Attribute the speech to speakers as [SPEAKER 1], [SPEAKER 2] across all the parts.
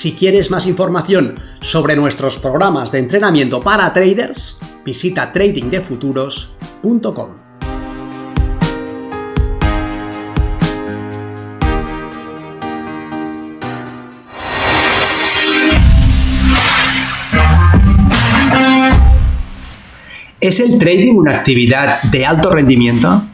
[SPEAKER 1] Si quieres más información sobre nuestros programas de entrenamiento para traders, visita tradingdefuturos.com. ¿Es el trading una actividad de alto rendimiento?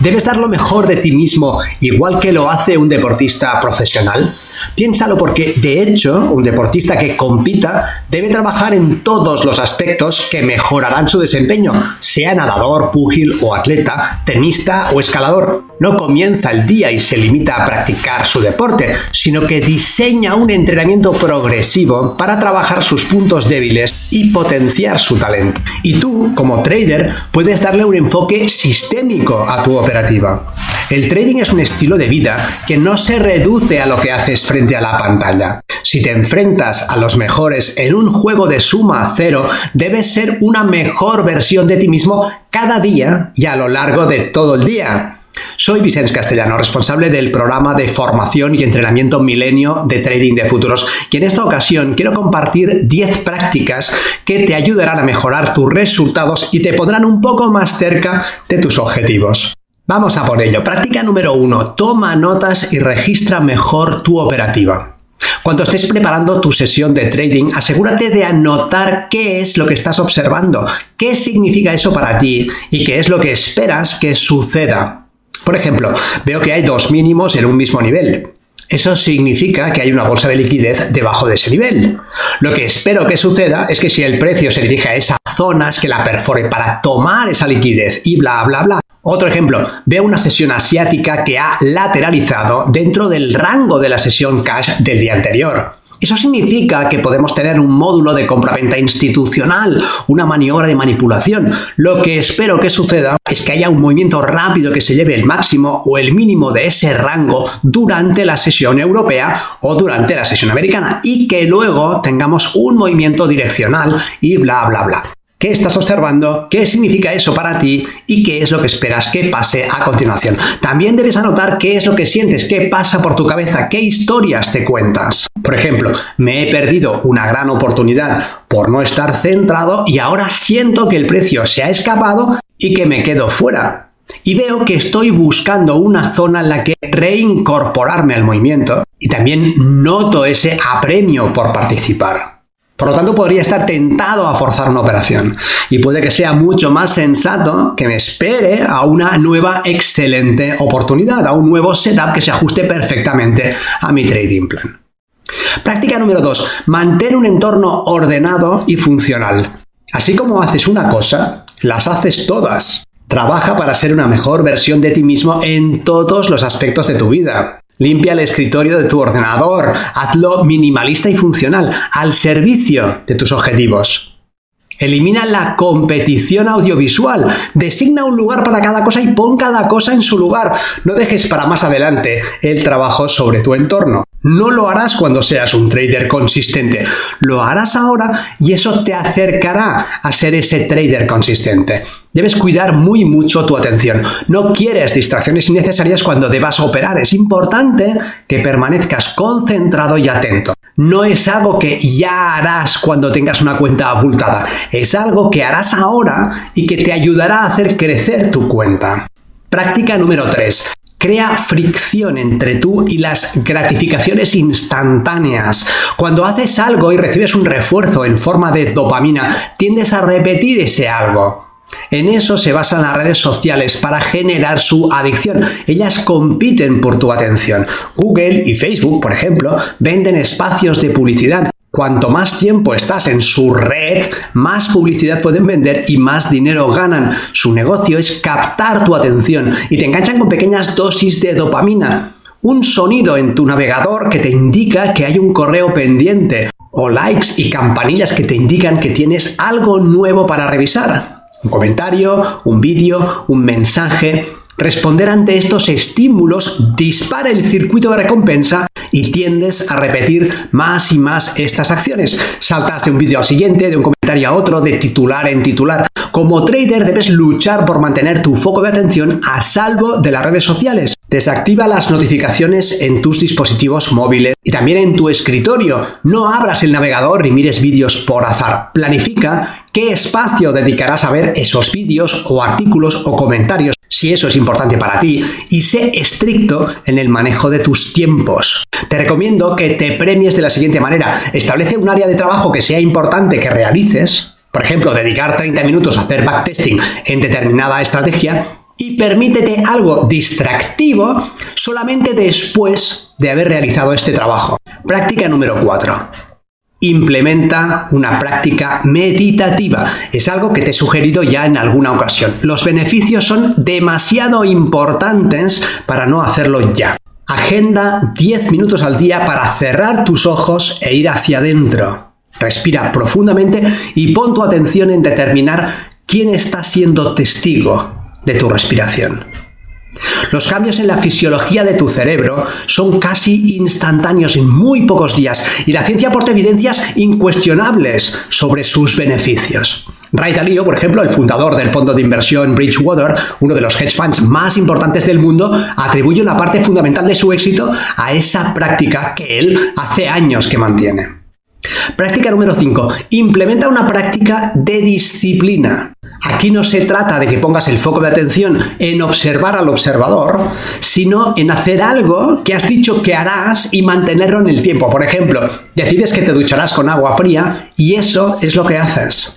[SPEAKER 1] ¿Debes dar lo mejor de ti mismo igual que lo hace un deportista profesional? Piénsalo porque, de hecho, un deportista que compita debe trabajar en todos los aspectos que mejorarán su desempeño, sea nadador, púgil o atleta, tenista o escalador. No comienza el día y se limita a practicar su deporte, sino que diseña un entrenamiento progresivo para trabajar sus puntos débiles y potenciar su talento. Y tú, como trader, puedes darle un enfoque sistémico a tu operativa. El trading es un estilo de vida que no se reduce a lo que haces frente a la pantalla. Si te enfrentas a los mejores en un juego de suma cero, debes ser una mejor versión de ti mismo cada día y a lo largo de todo el día. Soy Vicente Castellano, responsable del programa de formación y entrenamiento milenio de trading de futuros y en esta ocasión quiero compartir 10 prácticas que te ayudarán a mejorar tus resultados y te pondrán un poco más cerca de tus objetivos. Vamos a por ello. Práctica número 1. Toma notas y registra mejor tu operativa. Cuando estés preparando tu sesión de trading, asegúrate de anotar qué es lo que estás observando, qué significa eso para ti y qué es lo que esperas que suceda. Por ejemplo, veo que hay dos mínimos en un mismo nivel. Eso significa que hay una bolsa de liquidez debajo de ese nivel. Lo que espero que suceda es que si el precio se dirige a esas zonas, que la perfore para tomar esa liquidez y bla, bla, bla. Otro ejemplo, veo una sesión asiática que ha lateralizado dentro del rango de la sesión cash del día anterior. Eso significa que podemos tener un módulo de compraventa institucional, una maniobra de manipulación. Lo que espero que suceda es que haya un movimiento rápido que se lleve el máximo o el mínimo de ese rango durante la sesión europea o durante la sesión americana y que luego tengamos un movimiento direccional y bla bla bla qué estás observando, qué significa eso para ti y qué es lo que esperas que pase a continuación. También debes anotar qué es lo que sientes, qué pasa por tu cabeza, qué historias te cuentas. Por ejemplo, me he perdido una gran oportunidad por no estar centrado y ahora siento que el precio se ha escapado y que me quedo fuera. Y veo que estoy buscando una zona en la que reincorporarme al movimiento y también noto ese apremio por participar. Por lo tanto, podría estar tentado a forzar una operación. Y puede que sea mucho más sensato que me espere a una nueva excelente oportunidad, a un nuevo setup que se ajuste perfectamente a mi trading plan. Práctica número 2. Mantén un entorno ordenado y funcional. Así como haces una cosa, las haces todas. Trabaja para ser una mejor versión de ti mismo en todos los aspectos de tu vida. Limpia el escritorio de tu ordenador, hazlo minimalista y funcional, al servicio de tus objetivos. Elimina la competición audiovisual, designa un lugar para cada cosa y pon cada cosa en su lugar. No dejes para más adelante el trabajo sobre tu entorno. No lo harás cuando seas un trader consistente, lo harás ahora y eso te acercará a ser ese trader consistente. Debes cuidar muy mucho tu atención. No quieres distracciones innecesarias cuando debas operar. Es importante que permanezcas concentrado y atento. No es algo que ya harás cuando tengas una cuenta abultada. Es algo que harás ahora y que te ayudará a hacer crecer tu cuenta. Práctica número 3 crea fricción entre tú y las gratificaciones instantáneas. Cuando haces algo y recibes un refuerzo en forma de dopamina, tiendes a repetir ese algo. En eso se basan las redes sociales para generar su adicción. Ellas compiten por tu atención. Google y Facebook, por ejemplo, venden espacios de publicidad Cuanto más tiempo estás en su red, más publicidad pueden vender y más dinero ganan. Su negocio es captar tu atención y te enganchan con pequeñas dosis de dopamina. Un sonido en tu navegador que te indica que hay un correo pendiente o likes y campanillas que te indican que tienes algo nuevo para revisar. Un comentario, un vídeo, un mensaje. Responder ante estos estímulos dispara el circuito de recompensa y tiendes a repetir más y más estas acciones. Saltas de un vídeo al siguiente, de un comentario a otro, de titular en titular. Como trader debes luchar por mantener tu foco de atención a salvo de las redes sociales. Desactiva las notificaciones en tus dispositivos móviles y también en tu escritorio. No abras el navegador ni mires vídeos por azar. Planifica qué espacio dedicarás a ver esos vídeos o artículos o comentarios si eso es importante para ti, y sé estricto en el manejo de tus tiempos. Te recomiendo que te premies de la siguiente manera. Establece un área de trabajo que sea importante que realices, por ejemplo, dedicar 30 minutos a hacer backtesting en determinada estrategia y permítete algo distractivo solamente después de haber realizado este trabajo. Práctica número 4. Implementa una práctica meditativa. Es algo que te he sugerido ya en alguna ocasión. Los beneficios son demasiado importantes para no hacerlo ya. Agenda 10 minutos al día para cerrar tus ojos e ir hacia adentro. Respira profundamente y pon tu atención en determinar quién está siendo testigo de tu respiración. Los cambios en la fisiología de tu cerebro son casi instantáneos en muy pocos días y la ciencia aporta evidencias incuestionables sobre sus beneficios. Ray Dalio, por ejemplo, el fundador del fondo de inversión Bridgewater, uno de los hedge funds más importantes del mundo, atribuye una parte fundamental de su éxito a esa práctica que él hace años que mantiene. Práctica número 5. Implementa una práctica de disciplina. Aquí no se trata de que pongas el foco de atención en observar al observador, sino en hacer algo que has dicho que harás y mantenerlo en el tiempo. Por ejemplo, decides que te ducharás con agua fría y eso es lo que haces.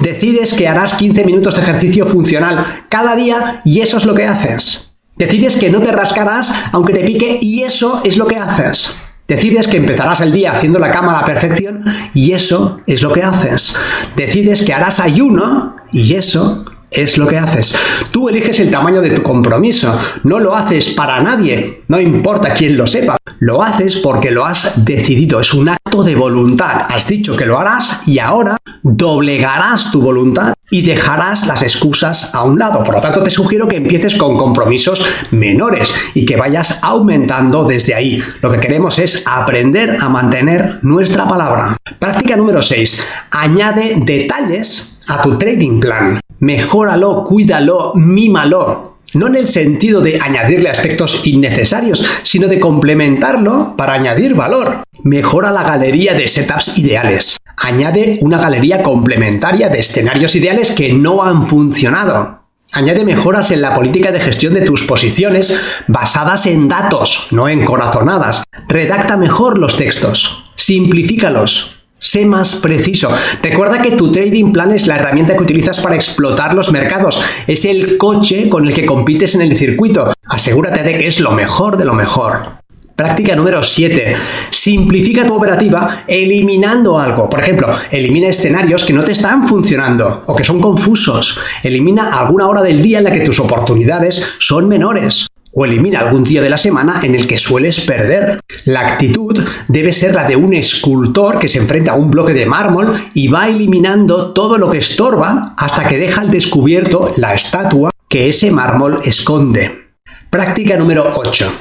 [SPEAKER 1] Decides que harás 15 minutos de ejercicio funcional cada día y eso es lo que haces. Decides que no te rascarás aunque te pique y eso es lo que haces. Decides que empezarás el día haciendo la cama a la perfección y eso es lo que haces. Decides que harás ayuno y eso es lo que haces. Tú eliges el tamaño de tu compromiso. No lo haces para nadie. No importa quién lo sepa. Lo haces porque lo has decidido. Es un acto de voluntad. Has dicho que lo harás y ahora doblegarás tu voluntad y dejarás las excusas a un lado. Por lo tanto, te sugiero que empieces con compromisos menores y que vayas aumentando desde ahí. Lo que queremos es aprender a mantener nuestra palabra. Práctica número 6. Añade detalles a tu trading plan mejóralo, cuídalo, mímalo. No en el sentido de añadirle aspectos innecesarios, sino de complementarlo para añadir valor. Mejora la galería de setups ideales. Añade una galería complementaria de escenarios ideales que no han funcionado. Añade mejoras en la política de gestión de tus posiciones basadas en datos, no en corazonadas. Redacta mejor los textos. Simplifícalos. Sé más preciso. Recuerda que tu trading plan es la herramienta que utilizas para explotar los mercados. Es el coche con el que compites en el circuito. Asegúrate de que es lo mejor de lo mejor. Práctica número 7. Simplifica tu operativa eliminando algo. Por ejemplo, elimina escenarios que no te están funcionando o que son confusos. Elimina alguna hora del día en la que tus oportunidades son menores o elimina algún día de la semana en el que sueles perder. La actitud debe ser la de un escultor que se enfrenta a un bloque de mármol y va eliminando todo lo que estorba hasta que deja al descubierto la estatua que ese mármol esconde. Práctica número 8.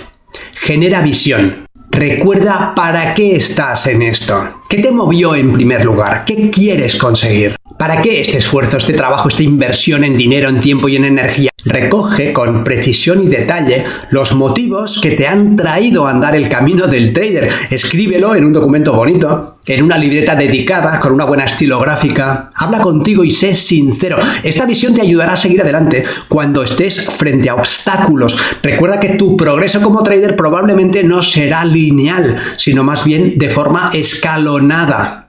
[SPEAKER 1] Genera visión. Recuerda para qué estás en esto. ¿Qué te movió en primer lugar? ¿Qué quieres conseguir? ¿Para qué este esfuerzo, este trabajo, esta inversión en dinero, en tiempo y en energía? Recoge con precisión y detalle los motivos que te han traído a andar el camino del trader. Escríbelo en un documento bonito, en una libreta dedicada, con una buena estilográfica. Habla contigo y sé sincero. Esta visión te ayudará a seguir adelante cuando estés frente a obstáculos. Recuerda que tu progreso como trader probablemente no será lineal, sino más bien de forma escalonada.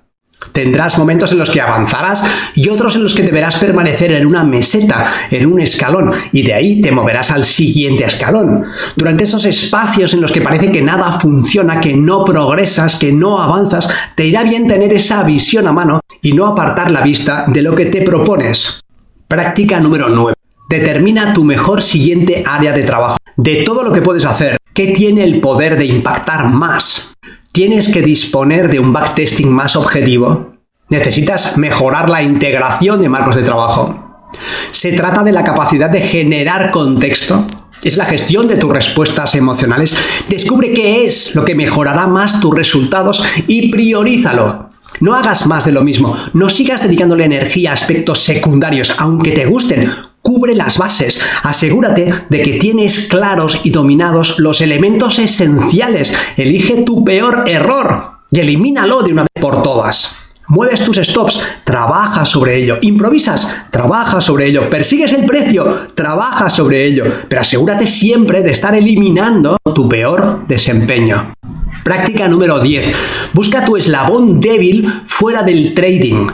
[SPEAKER 1] Tendrás momentos en los que avanzarás y otros en los que deberás permanecer en una meseta, en un escalón, y de ahí te moverás al siguiente escalón. Durante esos espacios en los que parece que nada funciona, que no progresas, que no avanzas, te irá bien tener esa visión a mano y no apartar la vista de lo que te propones. Práctica número 9. Determina tu mejor siguiente área de trabajo. De todo lo que puedes hacer, ¿qué tiene el poder de impactar más? ¿Tienes que disponer de un backtesting más objetivo? ¿Necesitas mejorar la integración de marcos de trabajo? ¿Se trata de la capacidad de generar contexto? ¿Es la gestión de tus respuestas emocionales? Descubre qué es lo que mejorará más tus resultados y priorízalo. No hagas más de lo mismo, no sigas dedicándole energía a aspectos secundarios, aunque te gusten. Cubre las bases, asegúrate de que tienes claros y dominados los elementos esenciales. Elige tu peor error y elimínalo de una vez por todas. Mueves tus stops, trabaja sobre ello. Improvisas, trabaja sobre ello. Persigues el precio, trabaja sobre ello. Pero asegúrate siempre de estar eliminando tu peor desempeño. Práctica número 10. Busca tu eslabón débil fuera del trading.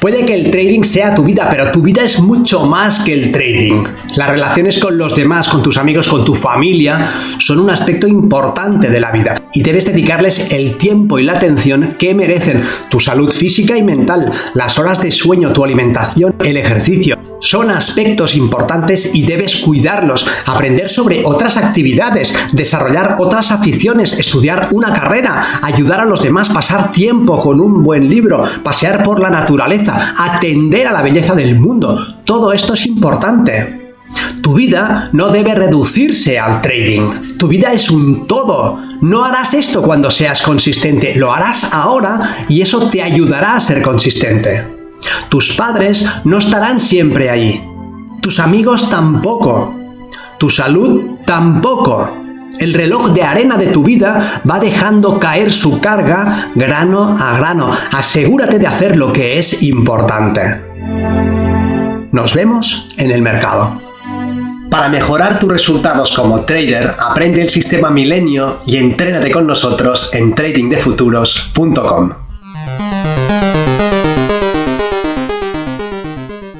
[SPEAKER 1] Puede que el trading sea tu vida, pero tu vida es mucho más que el trading. Las relaciones con los demás, con tus amigos, con tu familia, son un aspecto importante de la vida y debes dedicarles el tiempo y la atención que merecen. Tu salud física y mental, las horas de sueño, tu alimentación, el ejercicio. Son aspectos importantes y debes cuidarlos, aprender sobre otras actividades, desarrollar otras aficiones, estudiar una carrera, ayudar a los demás, pasar tiempo con un buen libro, pasear por la naturaleza, atender a la belleza del mundo. Todo esto es importante. Tu vida no debe reducirse al trading. Tu vida es un todo. No harás esto cuando seas consistente, lo harás ahora y eso te ayudará a ser consistente. Tus padres no estarán siempre ahí. Tus amigos tampoco. Tu salud tampoco. El reloj de arena de tu vida va dejando caer su carga grano a grano. Asegúrate de hacer lo que es importante. Nos vemos en el mercado. Para mejorar tus resultados como trader, aprende el sistema Milenio y entrénate con nosotros en tradingdefuturos.com.